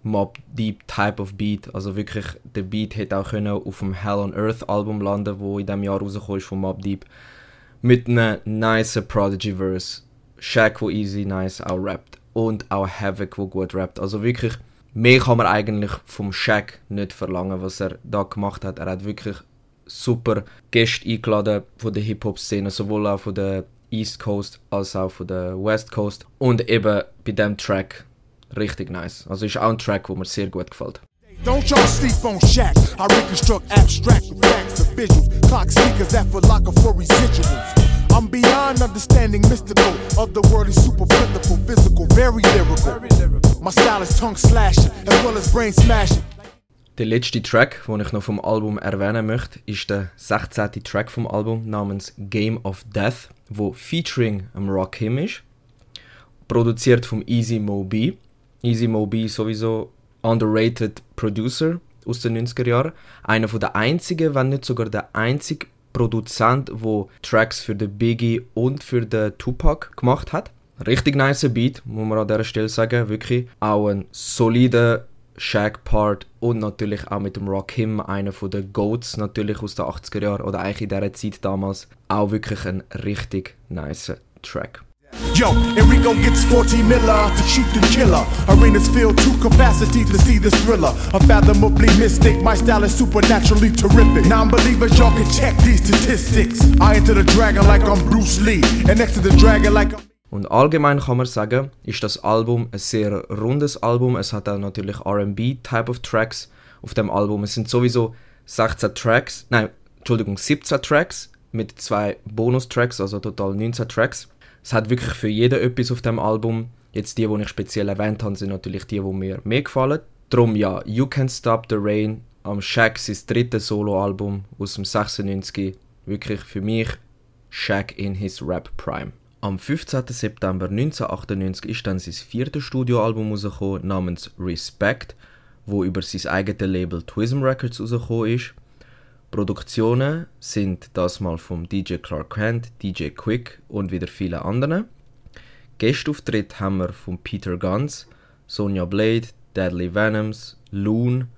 Mob Deep Type of Beat. Also wirklich, der Beat hätte auch können auf dem Hell on Earth Album landen, wo in diesem Jahr rausgekommen ist von Mob Deep. Mit einem nice Prodigy Verse. Shaq, wo easy nice auch rappt. Und auch Havoc, wo gut rappt. Also wirklich, mehr kann man eigentlich vom Shaq nicht verlangen, was er da gemacht hat. Er hat wirklich super Gäste eingeladen von der Hip-Hop-Szene, sowohl auch von der East Coast als auch von der West Coast. Und eben bei dem Track richtig nice. Also ist auch ein Track, wo mir sehr gut gefällt. Don't y'all sleep on Shaq. I reconstruct abstract facts and visuals. Clock speakers that for locker for residuals. I'm beyond understanding mystical. Otherworldly, super plentiful, physical, very lyrical. My style is tongue slashing as well as brain smashing. Der letzte Track, den ich noch vom Album erwähnen möchte, ist der 16. Track vom Album namens Game of Death, wo featuring am Rock Him ist. Produziert vom Easy Mo B. Easy Mo B sowieso underrated Producer aus den 90er Jahren. Einer der einzigen, wenn nicht sogar der einzige Produzent, der Tracks für den Biggie und für den Tupac gemacht hat. Richtig nice Beat, muss man an dieser Stelle sagen. Wirklich auch ein solider Shaq-Part und natürlich auch mit dem Rock Him, einer der Goats natürlich aus den 80er Jahren oder eigentlich in dieser Zeit damals. Auch wirklich ein richtig nice Track. Yo, Enrico gets 14 miller to shoot the killer. Arenas fill two capacities to see this thriller. Unfathomably mystic, my style is supernaturally terrific. Non-believers, y'all can check these statistics. I enter the dragon like I'm Bruce Lee, and next to the dragon like I'm Und allgemein kann man sagen, ist das Album ein sehr rundes Album. Es hat auch natürlich RB-Type of Tracks auf dem Album. Es sind sowieso 16 Tracks, nein, Entschuldigung, 17 Tracks mit zwei Bonustracks, also total 19 Tracks. Es hat wirklich für jeden etwas auf dem Album. Jetzt die, die ich speziell erwähnt habe, sind natürlich die, die mir mehr gefallen. Drum ja, You Can Stop the Rain am Shaq sein drittes Soloalbum aus dem 96. Wirklich für mich Shaq in his Rap Prime. Am 15. September 1998 ist dann sein viertes Studioalbum rausgekommen namens Respect, wo über sein eigenes Label Twism Records rausgekommen ist. Produktionen sind das mal vom DJ Clark Kent, DJ Quick und wieder viele anderen. Gästauftritt haben wir von Peter Guns, Sonja Blade, Deadly Venoms, Loon,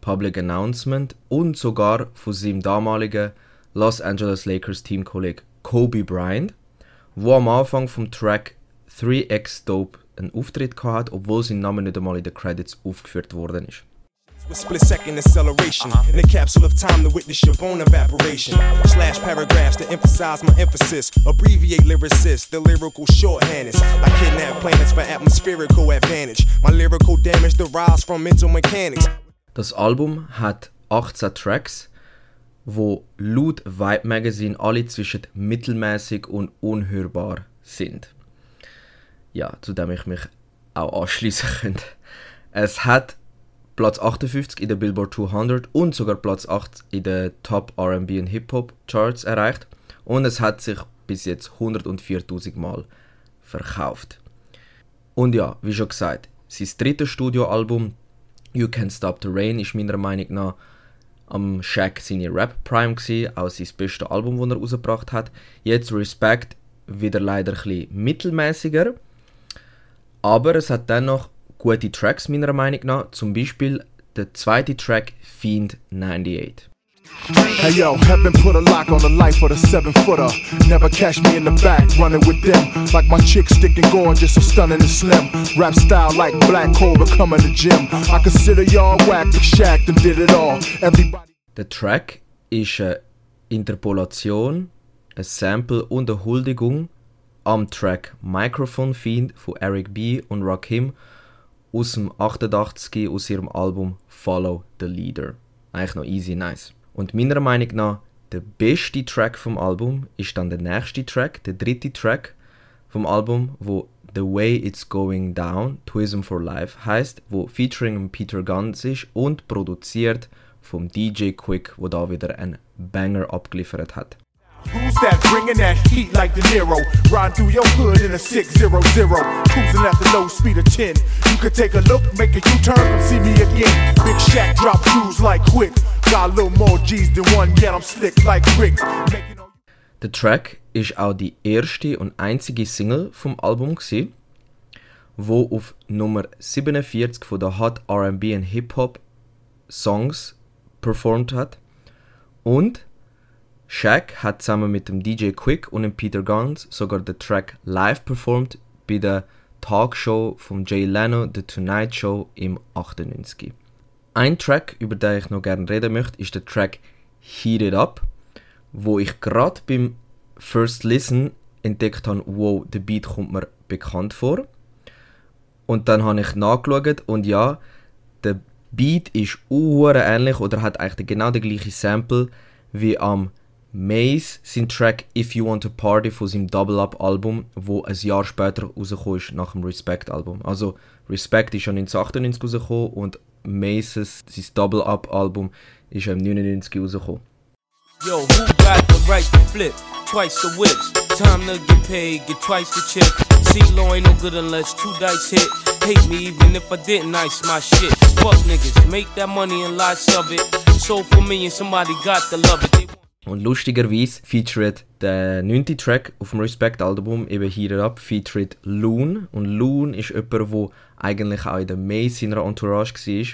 Public Announcement und sogar von seinem damaligen Los Angeles Lakers Teamkollegen Kobe Bryant, wo am Anfang vom Track 3x Dope einen Auftritt hatte, obwohl sein Name nicht einmal in den Credits aufgeführt worden ist. With split second acceleration in a capsule of time to witness your bone evaporation. Slash paragraphs to emphasize my emphasis. Abbreviate lyricists, the lyrical shorthanders. I kidnap planets for atmospherical advantage. My lyrical damage derives from mental mechanics. Das Album hat 18 Tracks, wo laut Vibe Magazine alle zwischen mittelmäßig und unhörbar sind. Ja, zu dem ich mich auch anschließen könnte. Es hat Platz 58 in der Billboard 200 und sogar Platz 8 in den Top RB und Hip-Hop Charts erreicht und es hat sich bis jetzt 104.000 Mal verkauft. Und ja, wie schon gesagt, sein drittes Studioalbum You Can't Stop the Rain ist meiner Meinung nach am Shaq seine Rap Prime gewesen, auch sein bestes Album, das er rausgebracht hat. Jetzt Respect wieder leider ein bisschen mittelmäßiger, aber es hat dennoch gute Tracks meiner Meinung nach, zum Beispiel der zweite Track Fiend 98. Hey yo, heaven put a lock on the life of the seven footer. Never catch me in the back, running with them. Like my chick sticking gorgeous, so stunning and slim. Rap style like Black Cobra coming to gym. I consider y'all whack, but Shaq and did it all. Everybody. Der Track ist eine Interpolation, ein Sample und eine Huldigung am Track Microphone Fiend von Eric B. und Rakim aus dem 88 aus ihrem Album Follow the Leader. Eigentlich noch easy nice. Und meiner Meinung nach der beste Track vom Album ist dann der nächste Track, der dritte Track vom Album, wo The Way It's Going Down, Tourism for Life heißt, wo featuring Peter Guns ist und produziert vom DJ Quick, wo da wieder einen Banger abgeliefert hat. Who's that bringing that heat like De Niro? Riding through your hood in a 600. Cruising at the low speed of 10. You could take a look, make a U turn, come see me again. Big Shack drop shoes like quick. Got a little more G's than one, yet I'm slick like Rick. Der Track ist auch die erste und einzige Single vom Album gsi, wo auf Nummer 47 von der Hot R&B und Hip Hop Songs performt hat und Shaq hat zusammen mit dem DJ Quick und dem Peter Guns sogar den Track live performt bei der Talkshow von Jay Leno, The Tonight Show im 98. Ein Track, über den ich noch gerne reden möchte, ist der Track Heat It Up, wo ich gerade beim First Listen entdeckt habe, wow, der Beat kommt mir bekannt vor. Und dann habe ich nachgeschaut und ja, der Beat ist ähnlich oder hat eigentlich genau den gleichen Sample wie am Maze sein Track If You Want to Party von seinem Double Up Album, wo ein Jahr später rausgekommen ist nach dem Respect Album. Also Respect ist schon 1998 rausgekommen und Maces sein Double Up Album ist im 99 rausgekommen. Yo, who got the right to flip? Twice the whips. Time to get paid, get twice the chip. See, law ain't no good unless two dice hit. Hate me even if I didn't ice my shit. Fuck niggas, make that money and lots of it. Sold for me and somebody got to love it. Und lustigerweise featured der neunte Track auf dem Respect-Album, eben It Up, featured Loon. Und Loon ist jemand, der eigentlich auch in der Maze seiner Entourage war,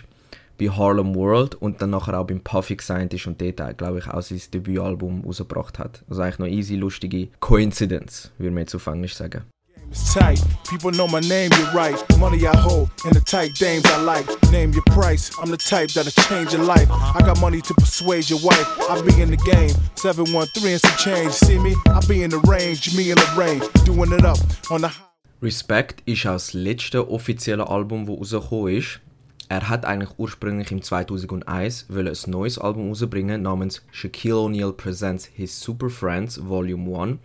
bei Harlem World und dann nachher auch beim Puffy gesigned ist und dort, glaube ich, auch sein Debütalbum rausgebracht hat. Also eigentlich noch easy, lustige Coincidence, würde man jetzt auf Englisch sagen. It's tight. People know my name, you're right. Money I hold, and the tight dames I like. Name your price. I'm the type that'll change your life. I got money to persuade your wife. I be in the game. 713 and some change. See me? I be in the range. Me in the rain. Doing it up on the. Respect ist auch das letzte offizielle Album, das rausgekommen ist. Er hat eigentlich ursprünglich im 2001 wollen ein neues Album rausbringen namens Shaquille O'Neal Presents His Super Friends Volume 1,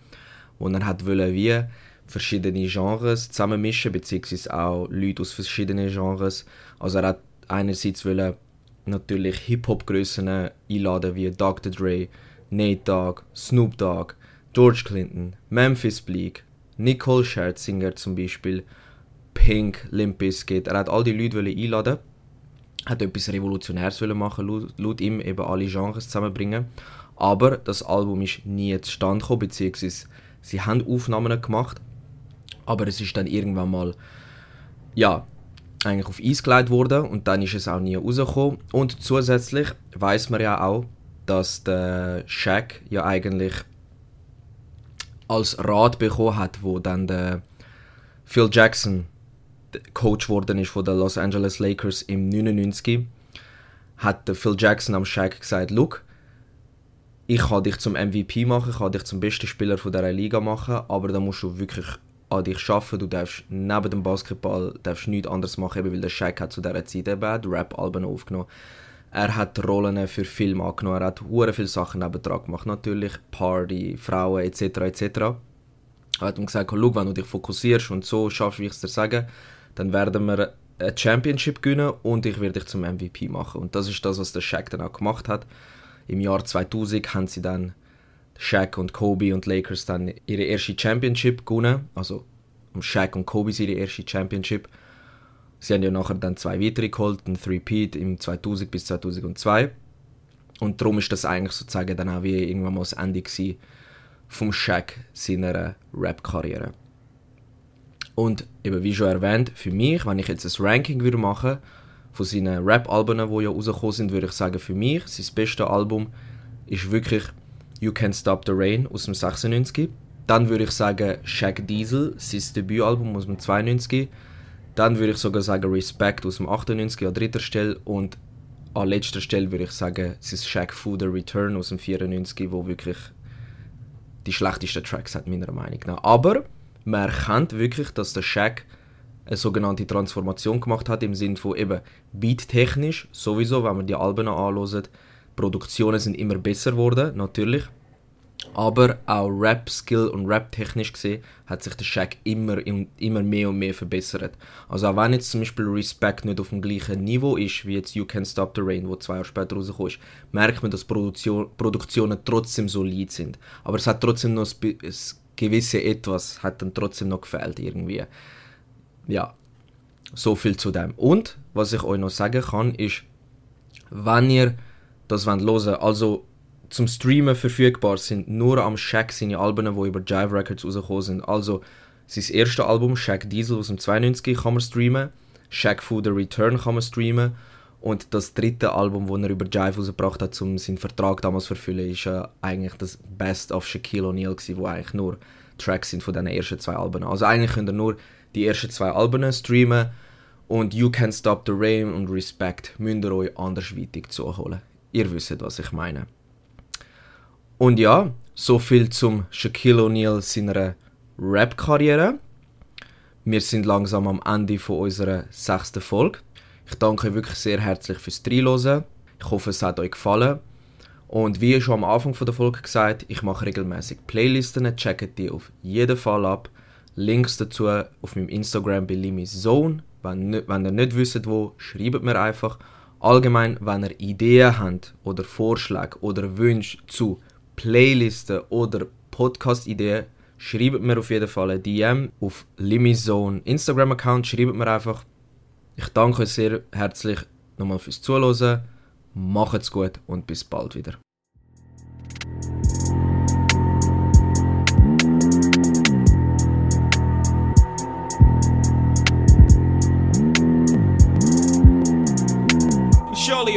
wo er hat wollen wie verschiedene Genres zusammenmischen, beziehungsweise auch Leute aus verschiedenen Genres. Also er hat einerseits wollen natürlich Hip-Hop-Grössen einladen wie Dr. Dre, Nate Dogg, Snoop Dogg, George Clinton, Memphis Bleak, Nicole Scherzinger zum Beispiel, Pink, Limp Bizkit. Er hat all die Leute einladen, hat etwas Revolutionäres machen, laut, laut ihm eben alle Genres zusammenbringen. Aber das Album ist nie zustande gekommen, beziehungsweise sie haben Aufnahmen gemacht, aber es ist dann irgendwann mal ja eigentlich auf Eis gelegt worden und dann ist es auch nie rausgekommen. Und zusätzlich weiß man ja auch, dass der Shaq ja eigentlich als Rat bekommen hat, wo dann der Phil Jackson Coach worden ist von den Los Angeles Lakers im 99, hat der Phil Jackson am Shaq gesagt, look, ich kann dich zum MVP machen, ich kann dich zum besten Spieler von dieser Liga machen, aber da musst du wirklich an dich arbeiten. Du darfst neben dem Basketball darfst nichts anderes machen, eben weil der Shaq hat zu dieser Zeit eben Rap-Alben aufgenommen. Er hat Rollen für Filme angenommen, er hat hure viele Sachen nebendran gemacht, natürlich Party, Frauen etc. etc. Er hat ihm gesagt, schau, wenn du dich fokussierst und so schaffst, wie ich es dir sage, dann werden wir eine Championship gewinnen und ich werde dich zum MVP machen. Und das ist das, was der Shaq dann auch gemacht hat. Im Jahr 2000 haben sie dann Shaq und Kobe und Lakers dann ihre erste Championship gewonnen. Also um Shaq und Kobe ihre erste Championship. Sie haben ja nachher dann zwei weitere geholt, ein Three-Peat im 2000 bis 2002. Und darum ist das eigentlich sozusagen dann auch wie irgendwann mal das Ende vom Shaq seiner Rap-Karriere. Und eben wie schon erwähnt, für mich, wenn ich jetzt ein Ranking würde machen von seinen Rap-Alben, die ja rausgekommen sind, würde ich sagen, für mich, sein bestes Album ist wirklich You Can't Stop the Rain aus dem 96. Dann würde ich sagen Shaq Diesel, sein Debütalbum aus dem 92. Dann würde ich sogar sagen Respect aus dem 98 an dritter Stelle und an letzter Stelle würde ich sagen es ist Shaq Fu The Return aus dem 94, wo wirklich die schlechtesten Tracks hat meiner Meinung nach. Aber man erkennt wirklich, dass der Shaq eine sogenannte Transformation gemacht hat im Sinne von eben beattechnisch sowieso, wenn man die Alben anschaut, Produktionen sind immer besser geworden, natürlich. Aber auch Rap-Skill und Rap-technisch gesehen hat sich der Shaq immer, immer mehr und mehr verbessert. Also auch wenn jetzt zum Beispiel Respect nicht auf dem gleichen Niveau ist, wie jetzt You Can Stop the Rain, wo zwei Jahre später rausgekommen ist, merkt man, dass Produktion, Produktionen trotzdem solid sind. Aber es hat trotzdem noch ein, gewisse Etwas, hat dann trotzdem noch gefehlt irgendwie. Ja, so viel zu dem. Und, was ich euch noch sagen kann, ist, wenn ihr das wollt hören also zum Streamen verfügbar sind nur am Shaq seine Alben, die über Jive Records rausgekommen sind. Also sein erstes Album, Shaq Diesel aus dem 92, kann man streamen. Shaq Fu The Return kann man streamen. Und das dritte Album, das er über Jive rausgebracht hat, um seinen Vertrag damals zu erfüllen, ist äh, eigentlich das Best of Shaquille O'Neal wo eigentlich nur Tracks sind von den ersten zwei Alben. Also eigentlich könnt ihr nur die ersten zwei Alben streamen und You Can't Stop the Rain und Respect müsst ihr euch andersweitig zuholen. Ihr wisst, was ich meine. Und ja, so viel zum Shaquille O'Neal seiner Rap-Karriere. Wir sind langsam am Ende von unserer sechsten Folge. Ich danke euch wirklich sehr herzlich fürs Reinhören. Ich hoffe, es hat euch gefallen. Und wie schon am Anfang der Folge gesagt, ich mache regelmäßig Playlisten, checkt die auf jeden Fall ab. Links dazu auf meinem Instagram bei Limizone. Wenn, wenn ihr nicht wisst, wo, schreibt mir einfach. Allgemein, wenn ihr Ideen habt oder Vorschläge oder Wünsche zu Playlisten oder Podcast-Ideen, schreibt mir auf jeden Fall eine DM auf Limizone Instagram-Account. Schreibt mir einfach. Ich danke euch sehr herzlich nochmal fürs Zuhören. Macht's gut und bis bald wieder.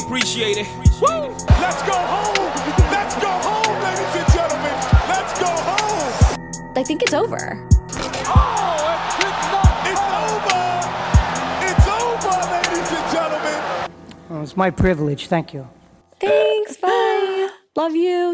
Appreciate it. Woo! Let's go home! Let's go home, ladies and gentlemen! Let's go home! I think it's over. Oh, it's over, ladies and gentlemen! Oh, it's my privilege. Thank you. Thanks, bye. Love you.